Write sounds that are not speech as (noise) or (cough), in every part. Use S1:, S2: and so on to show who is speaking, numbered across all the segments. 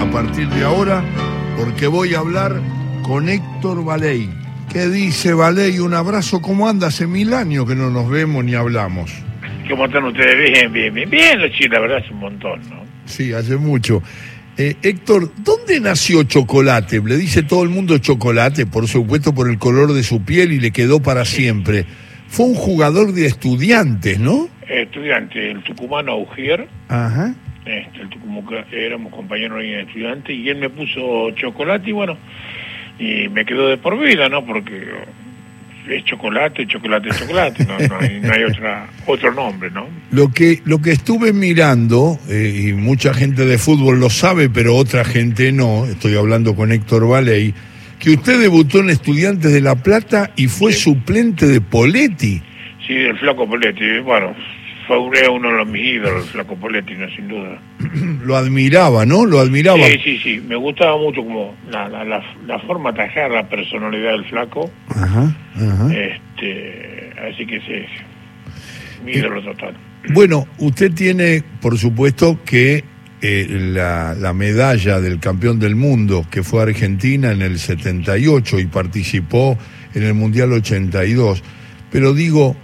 S1: a partir de ahora porque voy a hablar con Héctor Valey. ¿Qué dice Valey? Un abrazo, ¿cómo anda? Hace mil años que no nos vemos ni hablamos.
S2: ¿Cómo están ustedes? Bien, bien, bien. Bien, los la verdad es un montón, ¿no?
S1: Sí, hace mucho. Eh, Héctor, ¿dónde nació Chocolate? Le dice todo el mundo Chocolate, por supuesto por el color de su piel y le quedó para siempre. Fue un jugador de estudiantes, ¿no?
S2: Estudiante, el tucumano Augier.
S1: Ajá.
S2: Este, el tucumano, éramos compañeros en estudiante y él me puso chocolate y bueno, y me quedó de por vida, ¿no? Porque es chocolate, chocolate, chocolate, no, no hay, no hay otra, otro nombre, ¿no?
S1: Lo que, lo que estuve mirando, eh, y mucha gente de fútbol lo sabe, pero otra gente no, estoy hablando con Héctor Valey, que usted debutó en Estudiantes de La Plata y fue suplente de Poletti.
S2: Sí, del flaco Poletti, bueno, fue uno de los mis ídolos, el flaco Poletti, no, sin duda. (clears throat)
S1: Lo admiraba, ¿no? Lo admiraba.
S2: Sí, sí, sí, me gustaba mucho como la, la, la, la forma la personalidad del flaco.
S1: Ajá, ajá.
S2: Este, así que sí, mi ídolo total. (clears throat)
S1: Bueno, usted tiene, por supuesto, que eh, la, la medalla del campeón del mundo, que fue Argentina en el 78 y participó en el Mundial 82. Pero digo,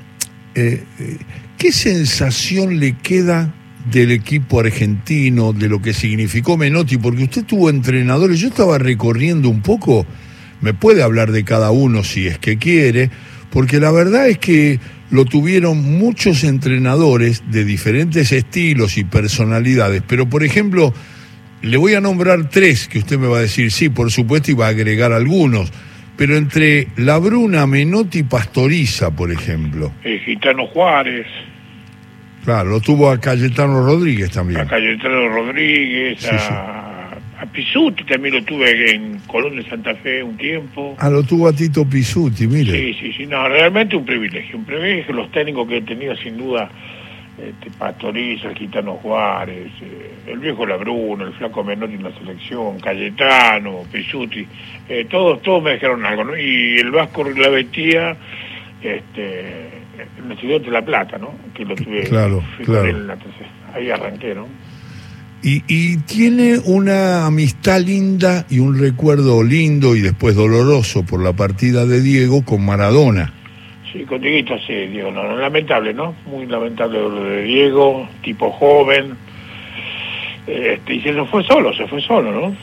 S1: eh, eh, ¿qué sensación le queda del equipo argentino, de lo que significó Menotti? Porque usted tuvo entrenadores, yo estaba recorriendo un poco, me puede hablar de cada uno si es que quiere, porque la verdad es que lo tuvieron muchos entrenadores de diferentes estilos y personalidades, pero por ejemplo, le voy a nombrar tres que usted me va a decir sí, por supuesto, y va a agregar algunos. Pero entre La Bruna, Menotti y Pastoriza, por ejemplo.
S2: El Gitano Juárez,
S1: Claro, lo tuvo a Cayetano Rodríguez también.
S2: a Cayetano Rodríguez,
S1: Sí,
S2: a, a Pisuti también lo tuve en Colón de Santa Fe un tiempo.
S1: Ah, lo tuvo a Tito Pisuti, mire.
S2: Sí, sí, sí, no, realmente un privilegio, un privilegio. Los técnicos que he tenido, sin duda, este, Pastoriza, el Gitano Juárez, eh, el viejo Labruno, el flaco Menotti en la selección, Cayetano, Pisuti, eh, todos, todos me dijeron algo, ¿no? Y el Vasco Rilavetía, este, en el estudiante de La Plata, ¿no? Que lo tuve,
S1: Claro, claro.
S2: en la ahí arranqué, ¿no?
S1: Y, y tiene una amistad linda y un recuerdo lindo y después doloroso por la partida de Diego con Maradona.
S2: Sí, con Dieguito sí, Diego, no, no, lamentable, ¿no? Muy lamentable lo de Diego, tipo joven, este, y se nos fue solo, se fue solo, ¿no?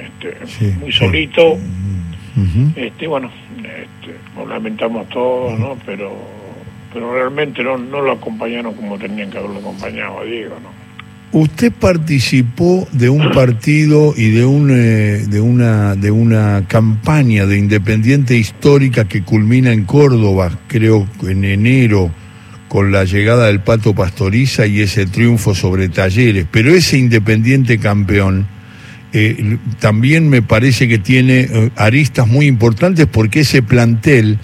S2: Este,
S1: Sí,
S2: muy
S1: sí.
S2: solito,
S1: Ujú.
S2: este, bueno, este, lo lamentamos todos, ¿no? Pero, pero realmente no, no lo acompañaron como tenían que haberlo acompañado a Diego, ¿no?
S1: Usted participó de un partido y de un eh, de una de una campaña de Independiente histórica que culmina en Córdoba, creo en enero con la llegada del Pato Pastoriza y ese triunfo sobre Talleres, pero ese Independiente campeón eh, también me parece que tiene eh, aristas muy importantes porque ese plantel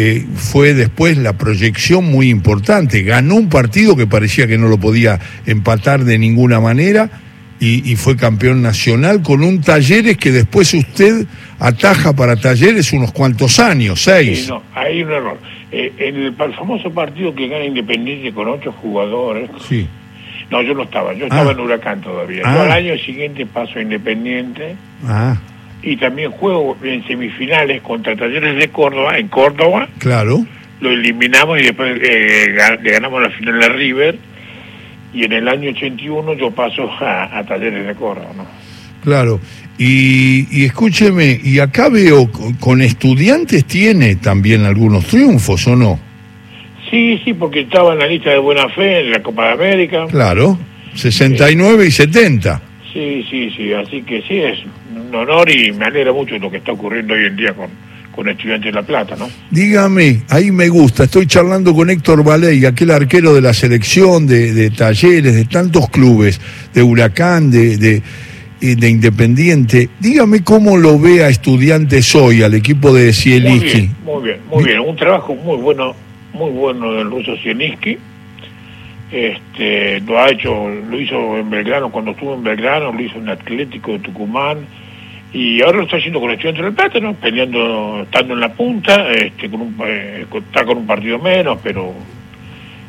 S1: eh, fue después la proyección muy importante. Ganó un partido que parecía que no lo podía empatar de ninguna manera y, y fue campeón nacional con un Talleres que después usted ataja para Talleres unos cuantos años, seis.
S2: Sí, no, hay un error. Eh, en el famoso partido que gana Independiente con ocho jugadores,
S1: Sí.
S2: no, yo no estaba, yo estaba
S1: Ah.
S2: en Huracán todavía.
S1: Ah.
S2: Yo al año siguiente paso a Independiente.
S1: Ah,
S2: y también juego en semifinales contra Talleres de Córdoba, en Córdoba,
S1: claro.
S2: lo eliminamos y después eh, le ganamos la final a River, y en el año 81 yo paso a, a Talleres de Córdoba, ¿no?
S1: Claro, y, y escúcheme, y acá veo con, estudiantes tiene también algunos triunfos, ¿o no?
S2: Sí, sí, porque estaba en la lista de buena fe en la Copa de América.
S1: Claro, 69 y 70.
S2: Sí, sí, sí, así que sí, es un honor y me alegra mucho lo que está ocurriendo hoy en día con, con Estudiantes de La Plata, ¿no?
S1: Dígame, ahí me gusta, estoy charlando con Héctor Valey, aquel arquero de la selección, de, de talleres, de tantos clubes, de Huracán, de, de, eh, de Independiente. Dígame cómo lo ve a estudiantes hoy, al equipo de
S2: Muy
S1: Zielinski.
S2: bien, muy bien, muy bien. Un trabajo muy bueno, muy bueno del ruso Sieniski. Este, lo ha hecho, lo hizo en Belgrano cuando estuvo en Belgrano, lo hizo en Atlético de Tucumán y ahora lo está haciendo con Estudiantes del Plata, ¿no? Peleando, estando en la punta, este, con un, eh, está con un partido menos, pero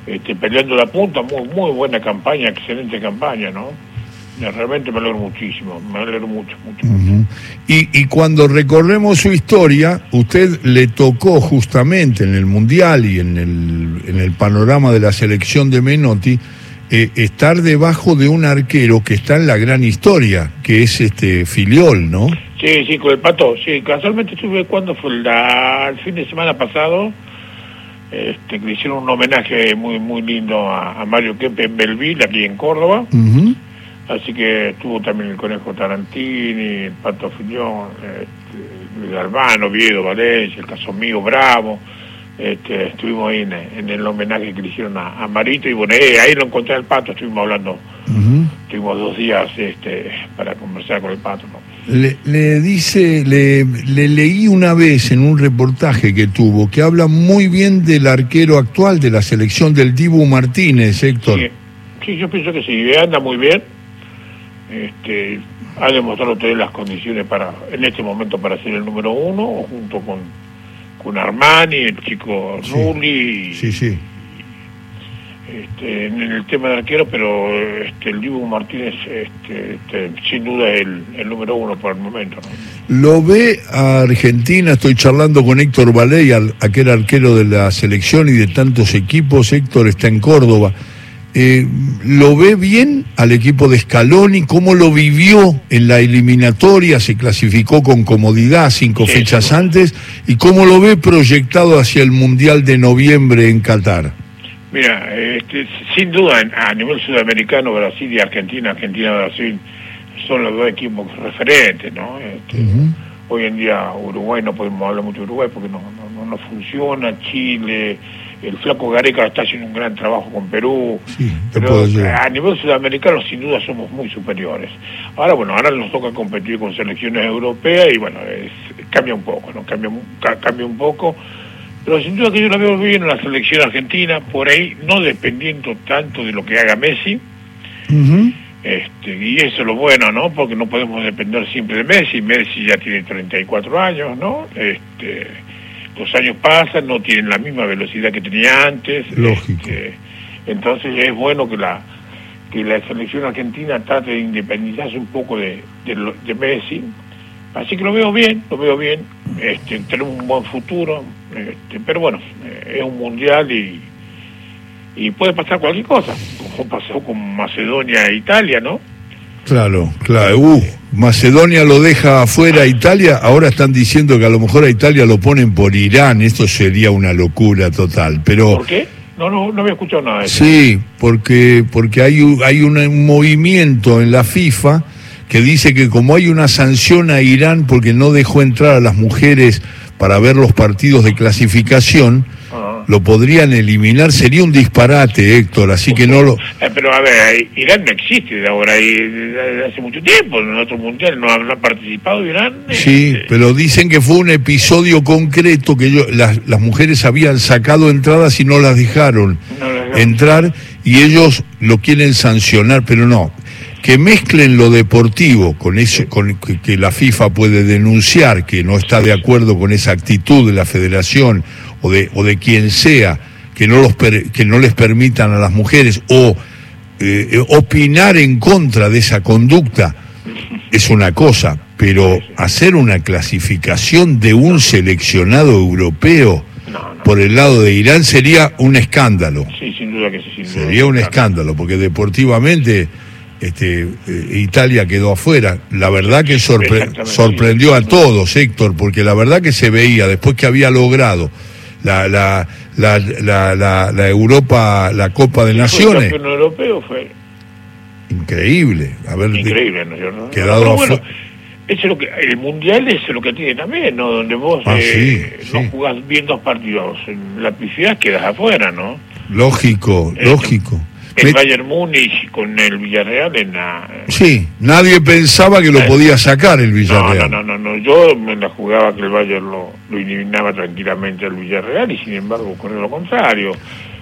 S2: este, peleando la punta, muy, muy buena campaña, excelente campaña, ¿no? realmente me alegro muchísimo, me alegro mucho, mucho.
S1: y, y cuando recorremos su historia, usted le tocó justamente en el Mundial y en el, en el panorama de la selección de Menotti, eh, estar debajo de un arquero que está en la gran historia, que es este Filiol, ¿no?
S2: Sí, sí, con el pato, sí, casualmente estuve cuando fue el, fin de semana pasado, este, que le hicieron un homenaje muy muy lindo a, Mario Kempe en Belville, aquí en Córdoba. Así que estuvo también el Conejo Tarantini, el Pato Filiol, este, Luis Albano, Viedo, Valencia, el caso mío, Bravo. Este, estuvimos ahí en, el homenaje que le hicieron a, Marito y bueno, eh, ahí lo encontré al pato, estuvimos hablando, tuvimos dos días este, para conversar con el pato.
S1: Le, dice, le, leí una vez en un reportaje que tuvo que habla muy bien del arquero actual de la selección del Dibu Martínez, Héctor.
S2: Sí, yo pienso que sí, anda muy bien. Este, ha demostrado tener las condiciones para, en este momento, para ser el número uno, junto con con Armani, el chico Rulli.
S1: Sí, sí.
S2: Este, en el tema de arquero, pero este, el Dibu Martínez este, este, sin duda es el, número uno por el momento.
S1: ¿Lo ve a Argentina? Estoy charlando con Héctor Valey, aquel arquero de la selección y de tantos equipos. Héctor está en Córdoba. Eh, ¿Lo ve bien al equipo de Scaloni? ¿Cómo lo vivió en la eliminatoria? Se clasificó con comodidad cinco fechas antes. ¿Y cómo lo ve proyectado hacia el Mundial de noviembre en Qatar?
S2: Mira, este, sin duda a nivel sudamericano, Brasil y Argentina, Argentina-Brasil son los dos equipos referentes, ¿no? Este, hoy en día Uruguay, no podemos hablar mucho de Uruguay porque no, no, no funciona, Chile el flaco Gareca está haciendo un gran trabajo con Perú, pero a nivel sudamericano sin duda somos muy superiores. Ahora bueno, ahora nos toca competir con selecciones europeas y bueno, cambia un poco, ¿no? Cambia, cambia un poco, pero sin duda que yo la veo bien en la selección argentina, por ahí no dependiendo tanto de lo que haga Messi. Este, y eso es lo bueno, ¿no? Porque no podemos depender siempre de Messi. Messi ya tiene 34 años, ¿no? Este, los años pasan, no tienen la misma velocidad que tenía antes.
S1: Lógico. Este,
S2: entonces es bueno que la que la selección argentina trate de independizarse un poco de, de, Messi. Así que lo veo bien, lo veo bien. Este, tenemos un buen futuro, este, pero bueno, eh, es un mundial y, y puede pasar cualquier cosa, como pasó con Macedonia e Italia, ¿no?
S1: Claro, claro. Uh, Macedonia lo deja afuera a Italia, ahora están diciendo que a lo mejor a Italia lo ponen por Irán, esto sería una locura total, pero...
S2: ¿Por qué? No, no, no había escuchado nada de
S1: eso. Sí, porque, porque hay, hay un, movimiento en la FIFA que dice que como hay una sanción a Irán porque no dejó entrar a las mujeres para ver los partidos de clasificación, lo podrían eliminar, sería un disparate, Héctor, así que no lo...
S2: Eh, pero a ver, Irán no existe de ahora, hace mucho tiempo, en otros mundiales no han participado Irán.
S1: Eh, sí, eh. pero dicen que fue un episodio concreto que ellos, las, las mujeres habían sacado entradas y no las dejaron entrar y ellos lo quieren sancionar, pero no. Que mezclen lo deportivo con eso, con que la FIFA puede denunciar que no está de acuerdo con esa actitud de la Federación o de, o de quien sea que no, los que no les permitan a las mujeres o eh, opinar en contra de esa conducta es una cosa, pero hacer una clasificación de un seleccionado europeo por el lado de Irán sería un escándalo.
S2: Sí, sin duda que sí.
S1: sería un escándalo, porque deportivamente este, eh, Italia quedó afuera. La verdad que sorprendió a todos, Héctor, porque la verdad que se veía después que había logrado la, la, la, la, la, Europa, la Copa de Naciones.
S2: El europeo fue.
S1: Increíble. Haber
S2: Increíble, ¿no?
S1: Quedado
S2: bueno, es lo que, el mundial es lo que tiene también, ¿no? Donde vos
S1: ah, eh,
S2: no jugás bien dos partidos en la piscina quedas afuera, ¿no?
S1: Lógico, eh, lógico
S2: el Bayern Múnich con el Villarreal en la...
S1: Sí, nadie pensaba que lo podía sacar el Villarreal.
S2: No, no, no, no, yo me la jugaba que el Bayern lo, lo eliminaba tranquilamente al Villarreal y sin embargo ocurrió lo contrario.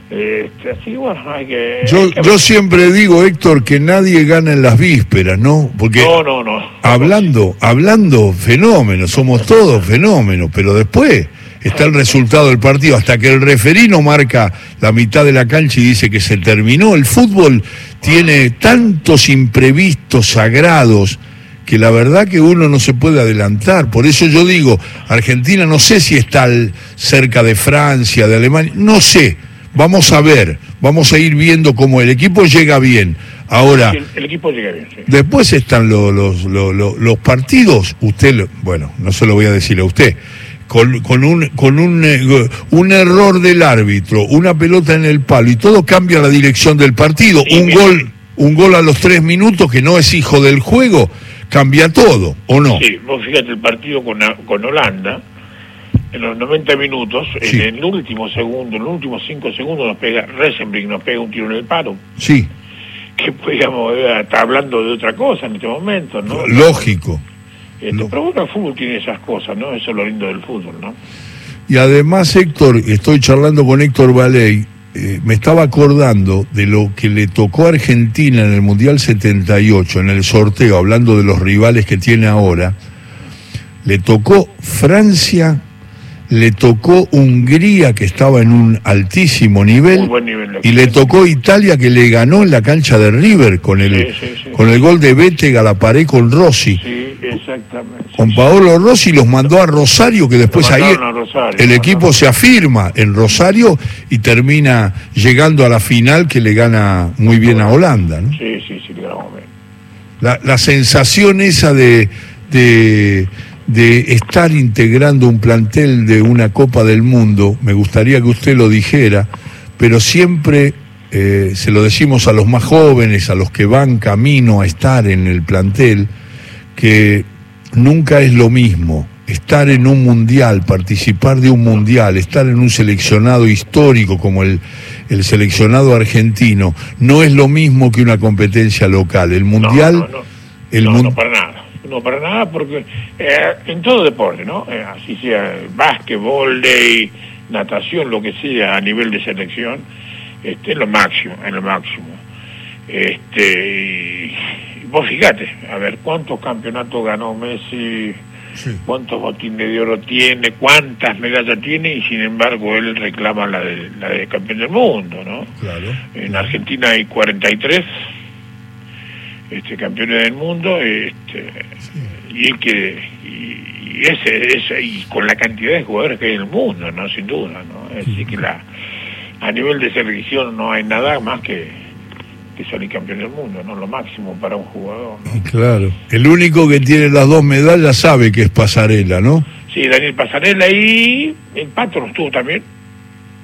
S2: Este, así bueno, hay que...
S1: Yo,
S2: hay que
S1: yo
S2: ver.
S1: siempre digo, Héctor, que nadie gana en las vísperas, ¿no? Porque
S2: No, no, no.
S1: hablando, hablando fenómenos, somos todos fenómenos, pero después está el resultado del partido, hasta que el referino marca la mitad de la cancha y dice que se terminó. El fútbol tiene tantos imprevistos sagrados que la verdad que uno no se puede adelantar. Por eso yo digo, Argentina no sé si está cerca de Francia, de Alemania, no sé. Vamos a ver, vamos a ir viendo cómo el equipo llega bien. Ahora,
S2: El, el equipo llega bien, sí.
S1: Después están lo- los, lo- lo- los partidos, usted, bueno, no se lo voy a decir a usted, con, con, un, con un, eh, un error del árbitro, una pelota en el palo y todo cambia la dirección del partido.
S2: Sí,
S1: un gol un gol a los tres minutos que no es hijo del juego, cambia todo, ¿o no?
S2: Sí, vos fíjate el partido con, con Holanda, en los 90 minutos,
S1: Sí.
S2: en el último segundo, en los últimos 5 segundos nos pega, Resenbrink nos pega un tiro en el palo.
S1: Sí,
S2: Que podríamos estar hablando de otra cosa en este momento, ¿no?
S1: lógico.
S2: Este, Pero bueno, el fútbol tiene esas cosas, ¿no? Eso es lo lindo del fútbol, ¿no?
S1: Y además, Héctor, estoy charlando con Héctor Valey, eh, me estaba acordando de lo que le tocó a Argentina en el Mundial 78, en el sorteo, hablando de los rivales que tiene ahora. Le tocó Francia, le tocó Hungría, que estaba en un altísimo nivel,
S2: nivel.
S1: y le tocó Italia, que le ganó en la cancha de River con el,
S2: Sí, sí, sí.
S1: con el gol de Bétega, la con Rossi.
S2: Sí, exactamente.
S1: Con Paolo Rossi los mandó a Rosario, que después ahí
S2: Rosario,
S1: el equipo se afirma en Rosario y termina llegando a la final que le gana muy bien a Holanda. ¿no?
S2: Sí, sí, sí, le bien.
S1: La, la sensación esa de, de, de estar integrando un plantel de una Copa del Mundo, me gustaría que usted lo dijera, pero siempre eh, se lo decimos a los más jóvenes, a los que van camino a estar en el plantel, que nunca es lo mismo estar en un mundial, participar de un mundial, estar en un seleccionado histórico como el, el seleccionado argentino, no es lo mismo que una competencia local. El mundial,
S2: No, no, no.
S1: el mun-
S2: no, para nada. No, para nada, porque eh, en todo deporte, ¿no? Eh, así sea básquetbol, ley, natación, lo que sea a nivel de selección, este, es lo máximo, en lo máximo. Este, y, y vos fíjate, a ver, ¿cuántos campeonatos ganó Messi?
S1: Sí.
S2: ¿Cuántos botines de oro tiene? ¿Cuántas medallas tiene? Y sin embargo, él reclama la de, la de campeón del mundo, ¿no?
S1: claro.
S2: En Argentina hay 43 este, campeones del mundo este, y él que y, y ese, ese y con la cantidad de jugadores que hay en el mundo, no sin duda, ¿no? Así que la a nivel de selección no hay nada más que, que salir campeón del mundo, ¿no? Lo máximo para un jugador, ¿no?
S1: Claro. El único que tiene las dos medallas sabe que es pasarela, ¿no?
S2: Sí, Daniel Pasarela y el Pato no estuvo también.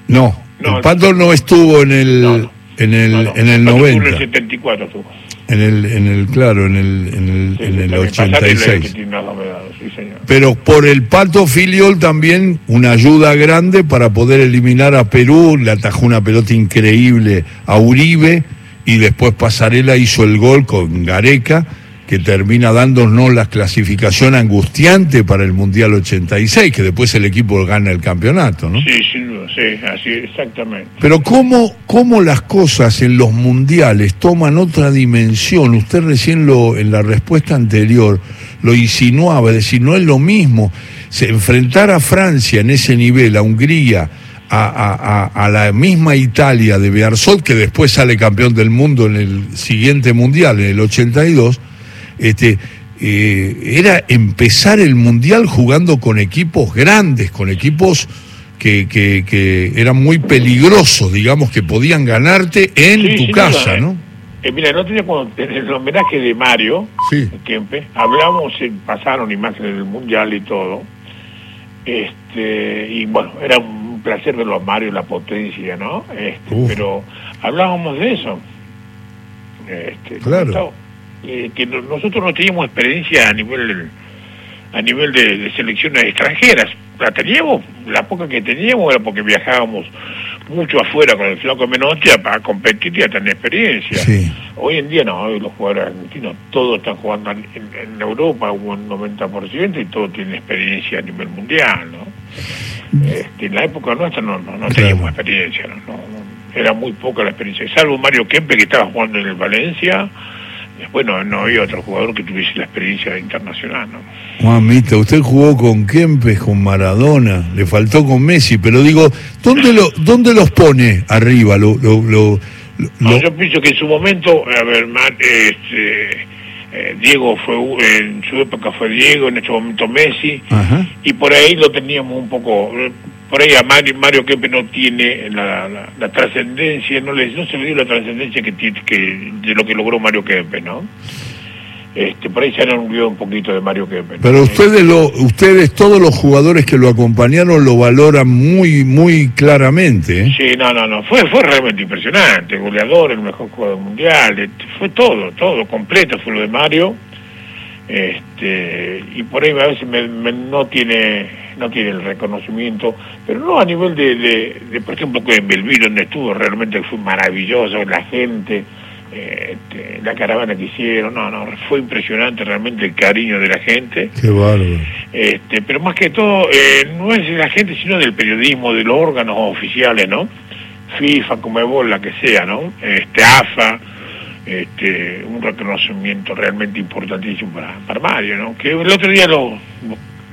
S1: No,
S2: No,
S1: el Pato no estuvo en el,
S2: No,
S1: en el, en el
S2: Pato estuvo
S1: 90.
S2: En el 74 estuvo.
S1: En el, en el, claro, en el, en el,
S2: Sí,
S1: en el
S2: también Pasarela es el que
S1: 86.
S2: tiene las dos medallas, sí, señor.
S1: Pero por el Pato Filiol también una ayuda grande para poder eliminar a Perú, le atajó una pelota increíble a Uribe y después Pasarela hizo el gol con Gareca que termina dándonos la clasificación angustiante para el Mundial 86, que después el equipo gana el campeonato, ¿no?
S2: Sí, sin duda, sí, así, exactamente.
S1: Pero cómo, cómo las cosas en los mundiales toman otra dimensión. Usted recién lo, en la respuesta anterior lo insinuaba, es decir, no es lo mismo se, enfrentar a Francia en ese nivel, a Hungría, a, a- a- a la misma Italia de Bearzot, que después sale campeón del mundo en el siguiente mundial, en el 82, este, eh, era empezar el mundial jugando con equipos grandes, con equipos que, que, que eran muy peligrosos, digamos, que podían ganarte en
S2: Sí,
S1: tu casa,
S2: duda, ¿eh?
S1: ¿no?
S2: Eh, mira, el otro día cuando en el homenaje de Mario
S1: Sí.
S2: Kempe, hablamos, eh, pasaron imágenes del Mundial y todo, este y bueno, era un placer verlo a Mario, la potencia, ¿no? Este, pero hablábamos de eso. Este,
S1: Claro.
S2: Eh, que no- nosotros no teníamos experiencia a nivel a nivel de, de selecciones extranjeras. La teníamos, la poca que teníamos era porque viajábamos mucho afuera con el flaco Menotti a- para competir y a tener experiencia.
S1: Sí.
S2: Hoy en día no, hoy los jugadores argentinos todos están jugando en, en Europa un 90% y todos tienen experiencia a nivel mundial, ¿no? Este, en la época nuestra no, no, no teníamos experiencia, ¿no? No, no, era muy poca la experiencia, salvo Mario Kempe que estaba jugando en el Valencia, bueno, no había otro jugador que tuviese la experiencia internacional, ¿no?
S1: Mamita, usted jugó con Kempes, con Maradona, le faltó con Messi, pero digo, ¿dónde lo, dónde los pone arriba? Lo, lo, lo,
S2: no, yo pienso que en su momento, a ver, este, eh, Diego fue, en su época fue Diego, en este momento Messi, y por ahí lo teníamos un poco, por ahí a Mario, Mario Kempe no tiene la, la, trascendencia, no, le, no se le dio la trascendencia que, que de lo que logró Mario Kempe, ¿no? Este, por ahí se han olvidado un poquito de Mario Kempe.
S1: Pero ustedes, lo, ustedes, todos los jugadores que lo acompañaron, lo valoran muy, muy claramente.
S2: ¿eh? Sí, no, no, no, fue, fue realmente impresionante, goleador, el mejor jugador mundial, este, fue todo, todo, completo fue lo de Mario. Este, y por ahí a veces no tiene no tiene el reconocimiento, pero no a nivel de, de, por ejemplo, que en Belviro donde estuvo realmente fue maravilloso, la gente, este, la caravana que hicieron, no, no, fue impresionante realmente el cariño de la gente.
S1: Qué bárbaro.
S2: Este, pero más que todo, eh, no es de la gente, sino del periodismo, de los órganos oficiales, ¿no? FIFA, Comebol, la que sea, ¿no? Este, AFA, este, un reconocimiento realmente importantísimo para, para Mario, ¿no? Que el otro día lo,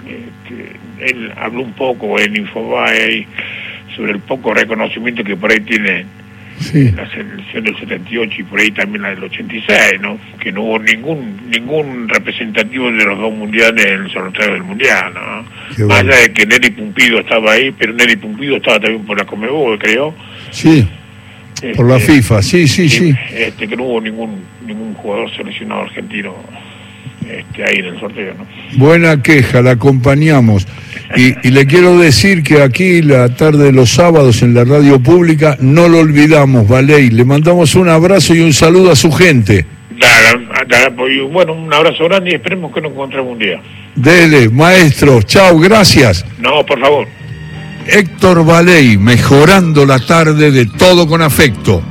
S2: este, él habló un poco en Infobae sobre el poco reconocimiento que por ahí tiene la selección del 78 y por ahí también la del 86, ¿no? Que no hubo ningún ningún representativo de los dos mundiales en el sorteo del mundial, ¿no? Más allá de que Nelly Pumpido estaba ahí, pero Nelly Pumpido estaba también por la Comebol, creo.
S1: Sí. por la este, FIFA, sí, sí, sí.
S2: Este, que no hubo ningún ningún jugador seleccionado argentino este, ahí en el sorteo. ¿no?
S1: Buena queja, la acompañamos. Y, le quiero decir que aquí la tarde de los sábados en la radio pública no lo olvidamos, Valey. Le mandamos un abrazo y un saludo a su gente.
S2: Pues, bueno, un abrazo grande y esperemos que nos encontremos un día.
S1: Dele, maestro, chao, gracias.
S2: No, por favor.
S1: Héctor Valey, mejorando la tarde de todo con afecto.